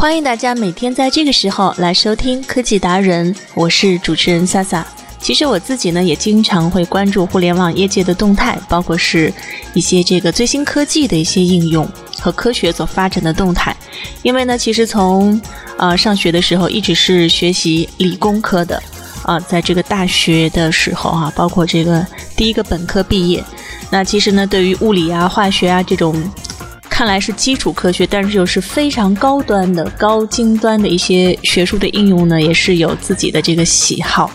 欢迎大家每天在这个时候来收听科技达人，我是主持人萨萨。其实我自己呢也经常会关注互联网业界的动态，包括是一些这个最新科技的一些应用和科学所发展的动态。因为呢，其实从呃上学的时候一直是学习理工科的啊，在这个大学的时候啊，包括这个第一个本科毕业，那其实呢对于物理啊、化学啊这种。看来是基础科学，但是又是非常高端的、高精端的一些学术的应用呢，也是有自己的这个喜好。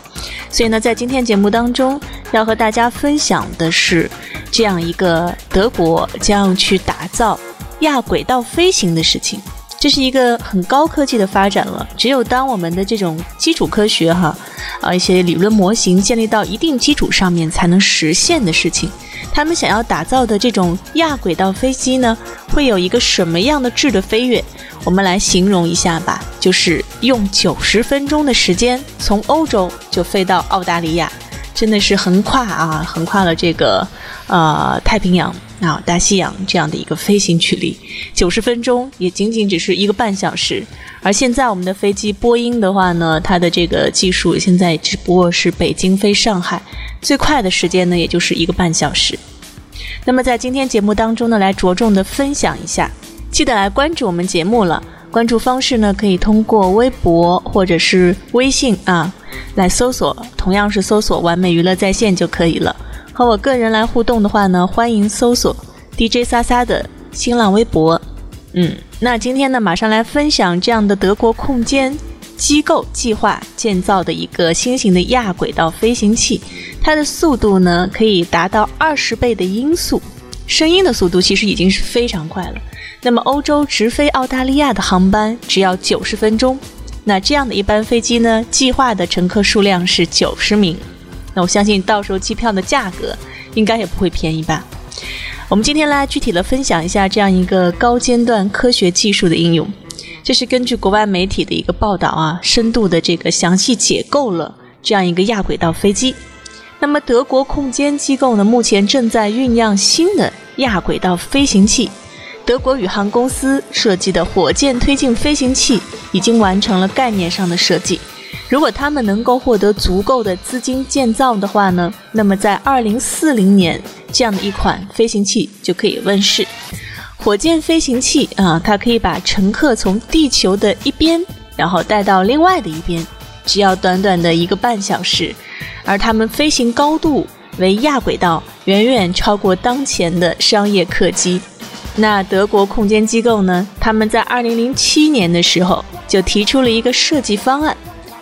所以呢，在今天节目当中，要和大家分享的是这样一个德国将要去打造亚轨道飞行的事情。这是一个很高科技的发展了。只有当我们的这种基础科学哈啊一些理论模型建立到一定基础上面，才能实现的事情。他们想要打造的这种亚轨道飞机呢，会有一个什么样的质的飞跃？我们来形容一下吧，就是用九十分钟的时间从欧洲就飞到澳大利亚，真的是横跨啊，横跨了这个呃太平洋啊大西洋这样的一个飞行距离。九十分钟也仅仅只是一个半小时，而现在我们的飞机波音的话呢，它的这个技术现在只不过是北京飞上海。最快的时间呢，也就是一个半小时。那么在今天节目当中呢，来着重的分享一下，记得来关注我们节目了。关注方式呢，可以通过微博或者是微信啊，来搜索，同样是搜索“完美娱乐在线”就可以了。和我个人来互动的话呢，欢迎搜索 DJ 莎莎的新浪微博。嗯，那今天呢，马上来分享这样的德国空间机构计划建造的一个新型的亚轨道飞行器。它的速度呢，可以达到二十倍的音速，声音的速度其实已经是非常快了。那么，欧洲直飞澳大利亚的航班只要九十分钟。那这样的一班飞机呢，计划的乘客数量是九十名。那我相信到时候机票的价格应该也不会便宜吧。我们今天来具体的分享一下这样一个高尖端科学技术的应用。这是根据国外媒体的一个报道啊，深度的这个详细解构了这样一个亚轨道飞机。那么，德国空间机构呢，目前正在酝酿新的亚轨道飞行器。德国宇航公司设计的火箭推进飞行器已经完成了概念上的设计。如果他们能够获得足够的资金建造的话呢，那么在2040年，这样的一款飞行器就可以问世。火箭飞行器啊，它可以把乘客从地球的一边，然后带到另外的一边，只要短短的一个半小时。而他们飞行高度为亚轨道，远远超过当前的商业客机。那德国空间机构呢？他们在2007年的时候就提出了一个设计方案，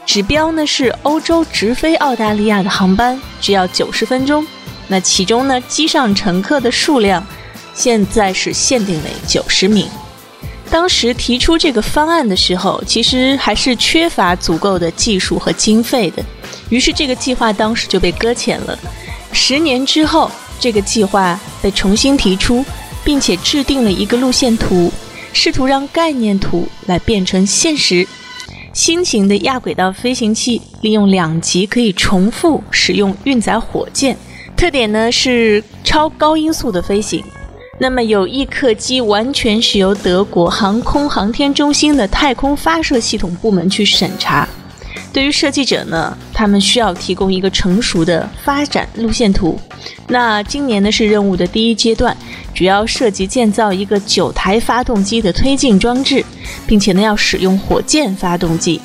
指标呢是欧洲直飞澳大利亚的航班只要90分钟。那其中呢，机上乘客的数量现在是限定为90名。当时提出这个方案的时候，其实还是缺乏足够的技术和经费的。于是这个计划当时就被搁浅了。十年之后，这个计划被重新提出，并且制定了一个路线图，试图让概念图来变成现实。新型的亚轨道飞行器利用两级可以重复使用运载火箭，特点呢是超高音速的飞行。那么有一客机完全是由德国航空航天中心的太空发射系统部门去审查。对于设计者呢，他们需要提供一个成熟的发展路线图。那今年呢是任务的第一阶段，主要涉及建造一个九台发动机的推进装置，并且呢要使用火箭发动机。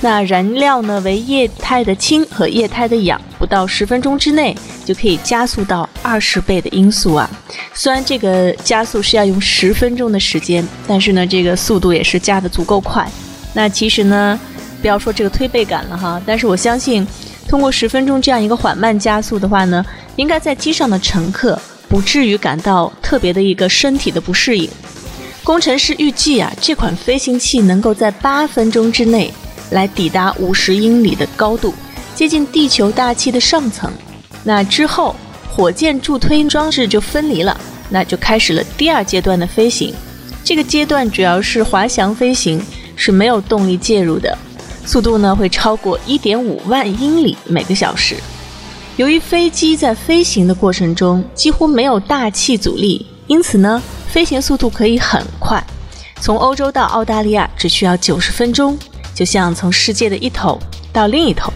那燃料呢为液态的氢和液态的氧，不到十分钟之内就可以加速到二十倍的音速啊！虽然这个加速是要用十分钟的时间，但是呢这个速度也是加的足够快。那其实呢。不要说这个推背感了哈，但是我相信，通过十分钟这样一个缓慢加速的话呢，应该在机上的乘客不至于感到特别的一个身体的不适应。工程师预计啊，这款飞行器能够在八分钟之内来抵达五十英里的高度，接近地球大气的上层。那之后，火箭助推装置就分离了，那就开始了第二阶段的飞行。这个阶段主要是滑翔飞行，是没有动力介入的。速度呢会超过一点五万英里每个小时。由于飞机在飞行的过程中几乎没有大气阻力，因此呢飞行速度可以很快。从欧洲到澳大利亚只需要九十分钟，就像从世界的一头到另一头。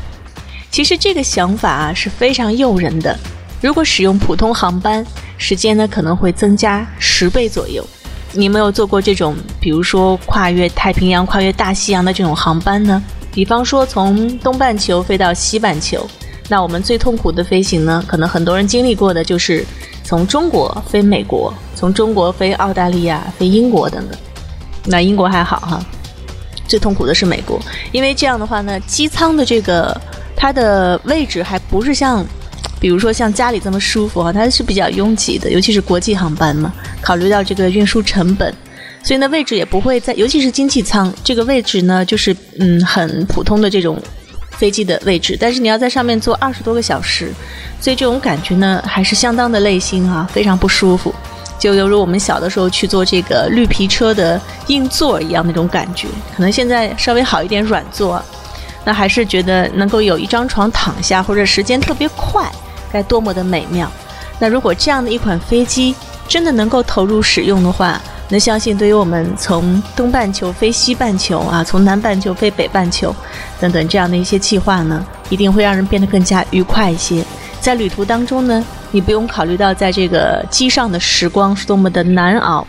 其实这个想法啊是非常诱人的。如果使用普通航班，时间呢可能会增加十倍左右。你没有坐过这种，比如说跨越太平洋、跨越大西洋的这种航班呢？比方说，从东半球飞到西半球，那我们最痛苦的飞行呢？可能很多人经历过的就是从中国飞美国，从中国飞澳大利亚、飞英国等等。那英国还好哈，最痛苦的是美国，因为这样的话呢，机舱的这个它的位置还不是像，比如说像家里这么舒服哈，它是比较拥挤的，尤其是国际航班嘛，考虑到这个运输成本。所以呢，位置也不会在，尤其是经济舱这个位置呢，就是嗯很普通的这种飞机的位置。但是你要在上面坐二十多个小时，所以这种感觉呢还是相当的累心啊，非常不舒服，就犹如我们小的时候去坐这个绿皮车的硬座一样那种感觉。可能现在稍微好一点软座，那还是觉得能够有一张床躺下或者时间特别快，该多么的美妙。那如果这样的一款飞机真的能够投入使用的话，那相信，对于我们从东半球飞西半球啊，从南半球飞北半球，等等这样的一些计划呢，一定会让人变得更加愉快一些。在旅途当中呢，你不用考虑到在这个机上的时光是多么的难熬。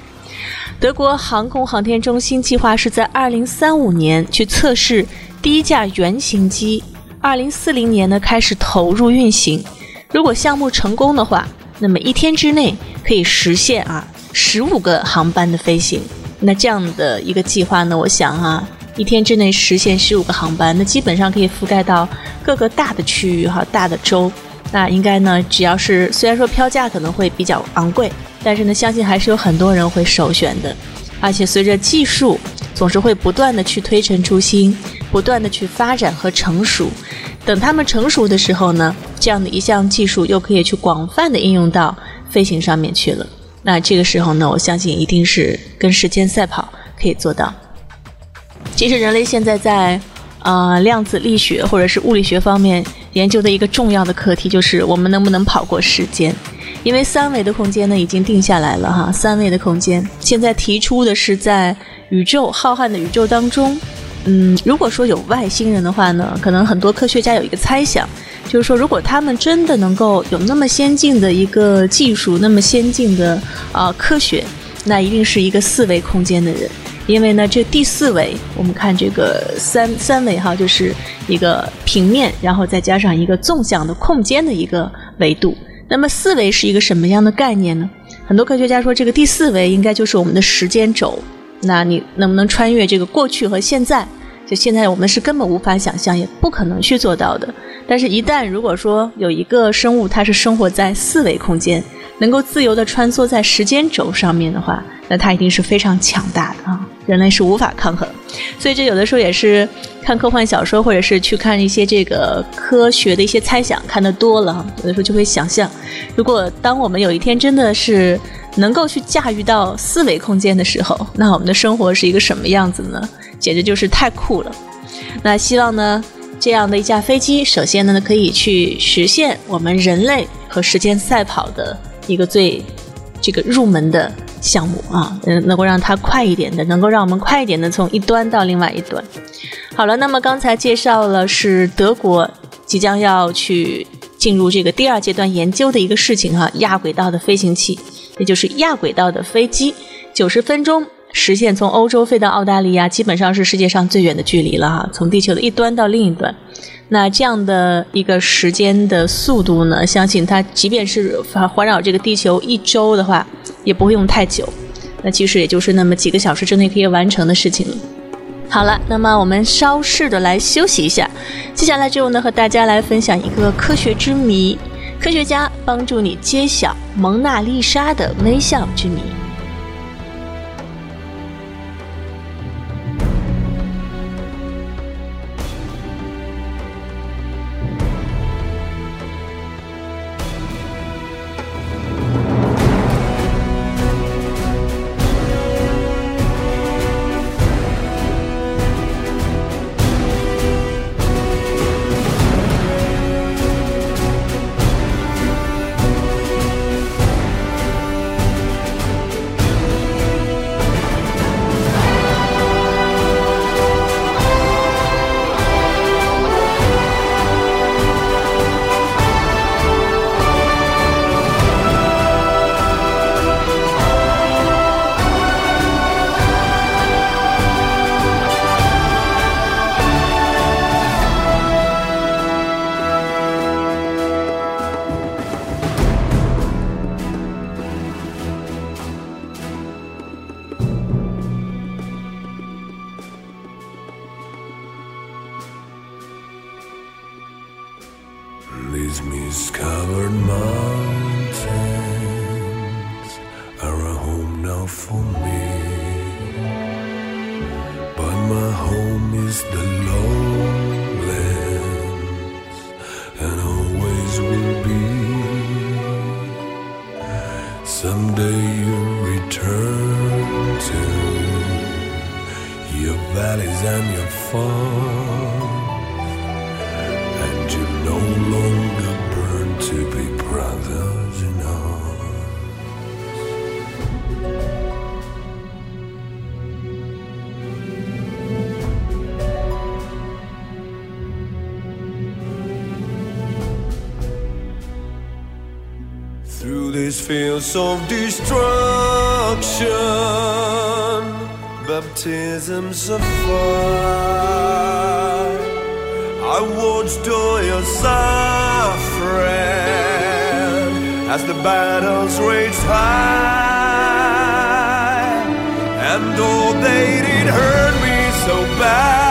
德国航空航天中心计划是在2035年去测试第一架原型机，2040年呢开始投入运行。如果项目成功的话，那么一天之内可以实现啊。十五个航班的飞行，那这样的一个计划呢？我想啊，一天之内实现十五个航班，那基本上可以覆盖到各个大的区域哈，大的州。那应该呢，只要是虽然说票价可能会比较昂贵，但是呢，相信还是有很多人会首选的。而且随着技术总是会不断的去推陈出新，不断的去发展和成熟。等他们成熟的时候呢，这样的一项技术又可以去广泛的应用到飞行上面去了。那这个时候呢，我相信一定是跟时间赛跑可以做到。其实人类现在在呃量子力学或者是物理学方面研究的一个重要的课题，就是我们能不能跑过时间？因为三维的空间呢已经定下来了哈，三维的空间现在提出的是在宇宙浩瀚的宇宙当中，嗯，如果说有外星人的话呢，可能很多科学家有一个猜想。就是说，如果他们真的能够有那么先进的一个技术，那么先进的啊科学，那一定是一个四维空间的人。因为呢，这第四维，我们看这个三三维哈，就是一个平面，然后再加上一个纵向的空间的一个维度。那么四维是一个什么样的概念呢？很多科学家说，这个第四维应该就是我们的时间轴。那你能不能穿越这个过去和现在？就现在我们是根本无法想象，也不可能去做到的。但是，一旦如果说有一个生物，它是生活在四维空间，能够自由地穿梭在时间轴上面的话，那它一定是非常强大的啊！人类是无法抗衡。所以，这有的时候也是看科幻小说，或者是去看一些这个科学的一些猜想，看得多了，有的时候就会想象，如果当我们有一天真的是能够去驾驭到四维空间的时候，那我们的生活是一个什么样子呢？简直就是太酷了。那希望呢？这样的一架飞机，首先呢，可以去实现我们人类和时间赛跑的一个最这个入门的项目啊，嗯，能够让它快一点的，能够让我们快一点的从一端到另外一端。好了，那么刚才介绍了是德国即将要去进入这个第二阶段研究的一个事情哈，亚轨道的飞行器，也就是亚轨道的飞机九十分钟实现从欧洲飞到澳大利亚基本上是世界上最远的距离了哈从地球的一端到另一端。那这样的一个时间的速度呢相信它即便是环环绕这个地球一周的话也不会用太久。那其实也就是那么几个小时之内可以完成的事情了。好了那么我们稍事的来休息一下接下来就呢和大家来分享一个科学之谜。科学家帮助你揭晓蒙娜丽莎的微笑之谜。fields of destruction, baptisms of fire. I watched all your suffering as the battles raged high, and all oh, they did hurt me so bad.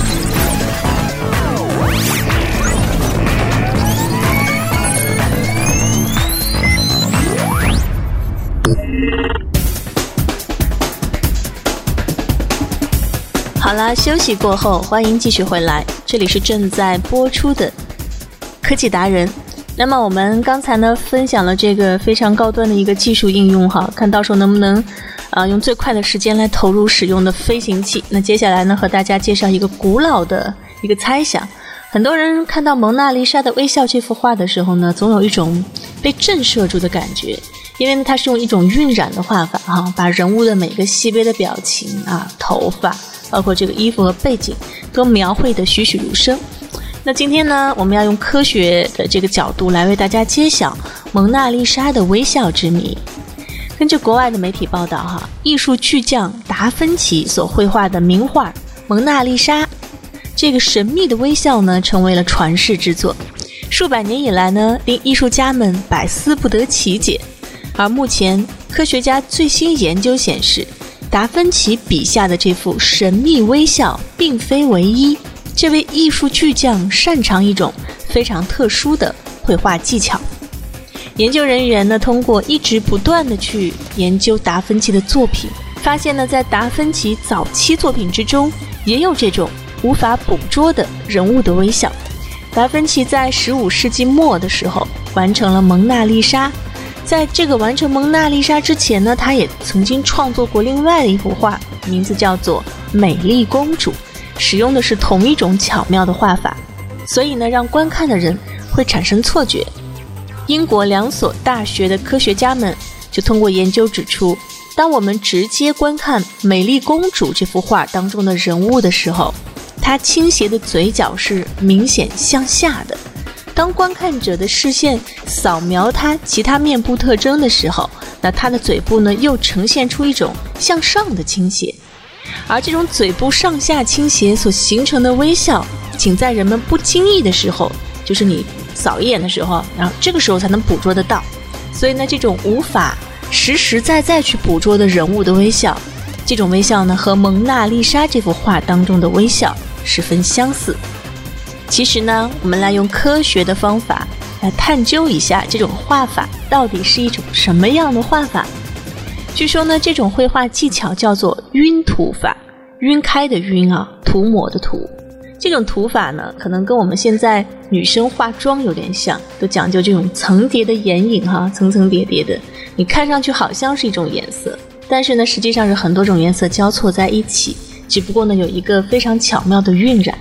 好啦，休息过后，欢迎继续回来，这里是正在播出的科技达人。那么我们刚才呢分享了这个非常高端的一个技术应用哈，看到时候能不能啊、用最快的时间来投入使用的飞行器。那接下来呢和大家介绍一个古老的一个猜想。很多人看到蒙娜丽莎的微笑这幅画的时候呢，总有一种被震慑住的感觉，因为呢它是用一种晕染的画法哈、把人物的每个细微的表情啊、头发，包括这个衣服和背景，都描绘得栩栩如生。那今天呢，我们要用科学的这个角度来为大家揭晓蒙娜丽莎的微笑之谜。根据国外的媒体报道，哈，艺术巨匠达芬奇所绘画的名画《蒙娜丽莎》，这个神秘的微笑呢，成为了传世之作。数百年以来呢，令艺术家们百思不得其解。而目前，科学家最新研究显示，达芬奇笔下的这幅神秘微笑并非唯一。这位艺术巨匠擅长一种非常特殊的绘画技巧。研究人员呢，通过一直不断的去研究达芬奇的作品，发现呢，在达芬奇早期作品之中，也有这种无法捕捉的人物的微笑。达芬奇在十五世纪末的时候完成了《蒙娜丽莎》，在这个完成《蒙娜丽莎》之前呢，他也曾经创作过另外的一幅画，名字叫做《美丽公主》，使用的是同一种巧妙的画法，所以呢，让观看的人会产生错觉。英国两所大学的科学家们就通过研究指出，当我们直接观看《美丽公主》这幅画当中的人物的时候，她倾斜的嘴角是明显向下的；当观看者的视线扫描他其他面部特征的时候，那他的嘴部呢又呈现出一种向上的倾斜。而这种嘴部上下倾斜所形成的微笑，仅在人们不经意的时候，就是你扫一眼的时候，然后这个时候才能捕捉得到。所以呢，这种无法实实在在去捕捉的人物的微笑，这种微笑呢，和蒙娜丽莎这幅画当中的微笑十分相似。其实呢，我们来用科学的方法来探究一下这种画法到底是一种什么样的画法。据说呢，这种绘画技巧叫做晕涂法，晕开的晕啊，涂抹的涂。这种涂法呢，可能跟我们现在女生化妆有点像，都讲究这种层叠的眼影哈，层层叠叠的，你看上去好像是一种颜色，但是呢，实际上是很多种颜色交错在一起，只不过呢，有一个非常巧妙的晕染。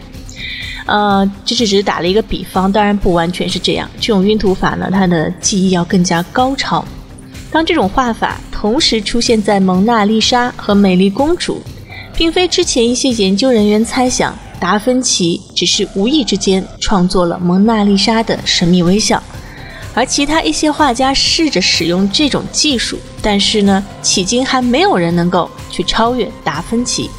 呃，这是只是打了一个比方，当然不完全是这样。这种晕涂法呢，它的技艺要更加高超。当这种画法同时出现在蒙娜丽莎和美丽公主，并非之前一些研究人员猜想达芬奇只是无意之间创作了蒙娜丽莎的神秘微笑，而其他一些画家试着使用这种技术，但是呢，迄今还没有人能够去超越达芬奇。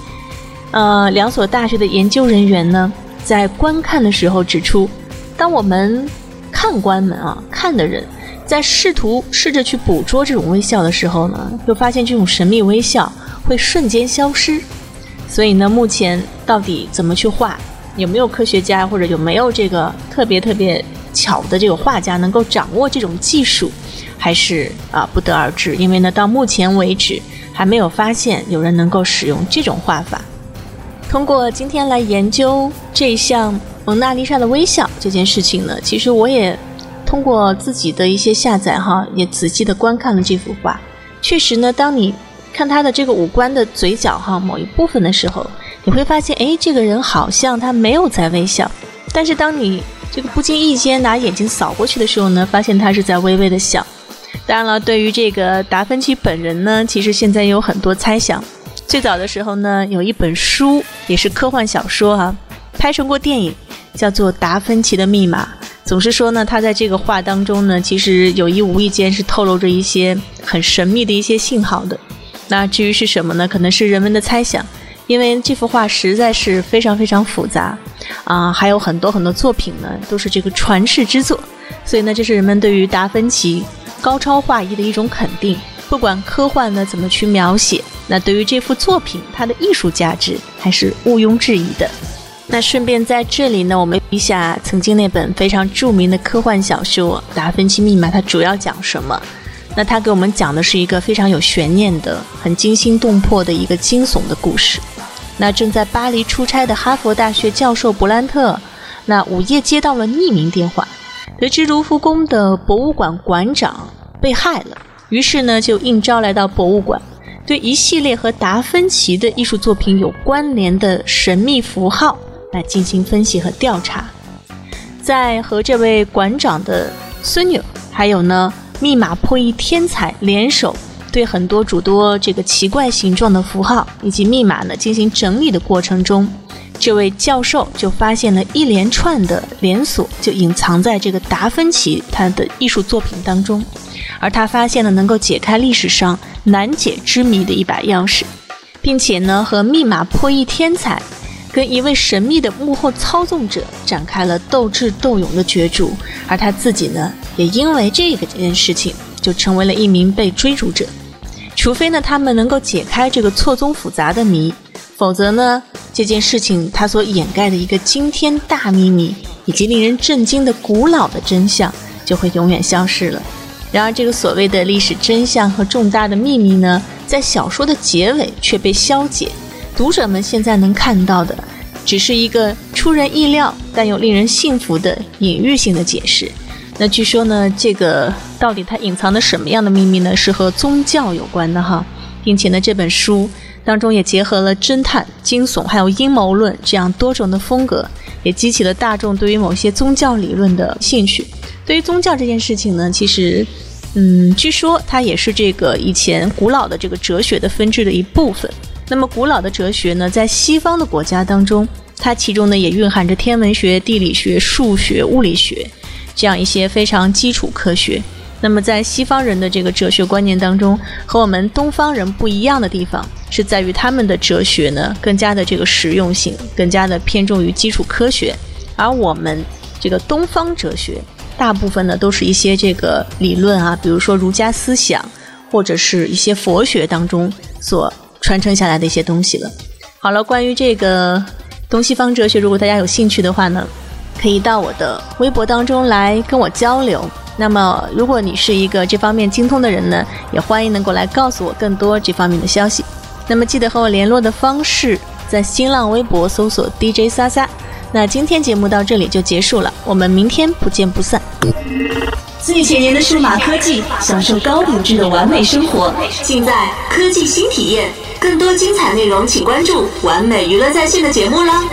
呃，两所大学的研究人员呢，在观看的时候指出，当我们看官们啊看的人。在试图试着去捕捉这种微笑的时候呢，又发现这种神秘微笑会瞬间消失。所以呢，目前到底怎么去画，有没有科学家或者有没有这个特别特别巧的这个画家能够掌握这种技术，还是啊不得而知。因为呢，到目前为止还没有发现有人能够使用这种画法。通过今天来研究这项蒙娜丽莎的微笑这件事情呢，其实我也。通过自己的一些下载哈，也仔细的观看了这幅画。确实呢，当你看他的这个五官的嘴角哈某一部分的时候，你会发现，哎，这个人好像他没有在微笑。但是当你这个不经意间拿眼睛扫过去的时候呢，发现他是在微微的笑。当然了，对于这个达芬奇本人呢，其实现在也有很多猜想。最早的时候呢，有一本书也是科幻小说哈，拍成过电影，叫做《达芬奇的密码》。总是说呢，他在这个画当中呢，其实有意无意间是透露着一些很神秘的一些信号的。那至于是什么呢？可能是人们的猜想，因为这幅画实在是非常非常复杂啊，还有很多很多作品呢都是这个传世之作，所以呢，这是人们对于达芬奇高超画艺的一种肯定。不管科幻呢怎么去描写，那对于这幅作品它的艺术价值还是毋庸置疑的。那顺便在这里呢，我们一下曾经那本非常著名的科幻小说《达芬奇密码》，它主要讲什么？那它给我们讲的是一个非常有悬念的、很惊心动魄的一个惊悚的故事。那正在巴黎出差的哈佛大学教授布兰特，那午夜接到了匿名电话，得知卢浮宫的博物馆馆长被害了，于是呢就应招来到博物馆，对一系列和达芬奇的艺术作品有关联的神秘符号。来进行分析和调查，在和这位馆长的孙女，还有呢密码破译天才联手，对很多诸多这个奇怪形状的符号以及密码呢进行整理的过程中，这位教授就发现了一连串的连锁，就隐藏在这个达芬奇他的艺术作品当中，而他发现了能够解开历史上难解之谜的一把钥匙，并且呢和密码破译天才。跟一位神秘的幕后操纵者展开了斗智斗勇的角逐，而他自己呢，也因为这个这件事情，就成为了一名被追逐者。除非呢，他们能够解开这个错综复杂的谜，否则呢，这件事情它所掩盖的一个惊天大秘密，以及令人震惊的古老的真相，就会永远消失了。然而，这个所谓的历史真相和重大的秘密呢，在小说的结尾却被消解。读者们现在能看到的，只是一个出人意料但又令人信服的隐喻性的解释。那据说呢，这个到底它隐藏的什么样的秘密呢？是和宗教有关的哈，并且呢，这本书当中也结合了侦探、惊悚还有阴谋论这样多种的风格，也激起了大众对于某些宗教理论的兴趣。对于宗教这件事情呢，其实，嗯，据说它也是这个以前古老的这个哲学的分支的一部分。那么古老的哲学呢，在西方的国家当中，它其中呢也蕴含着天文学、地理学、数学、物理学这样一些非常基础科学。那么在西方人的这个哲学观念当中，和我们东方人不一样的地方，是在于他们的哲学呢更加的这个实用性，更加的偏重于基础科学，而我们这个东方哲学大部分呢都是一些这个理论啊，比如说儒家思想或者是一些佛学当中所。传承下来的一些东西了。好了，关于这个东西方哲学，如果大家有兴趣的话呢，可以到我的微博当中来跟我交流。那么，如果你是一个这方面精通的人呢，也欢迎能够来告诉我更多这方面的消息。那么，记得和我联络的方式，在新浪微博搜索 DJ 撒撒。那今天节目到这里就结束了，我们明天不见不散。最前沿的数码科技，享受高品质的完美生活，尽在科技新体验。更多精彩内容，请关注完美娱乐在线的节目啦。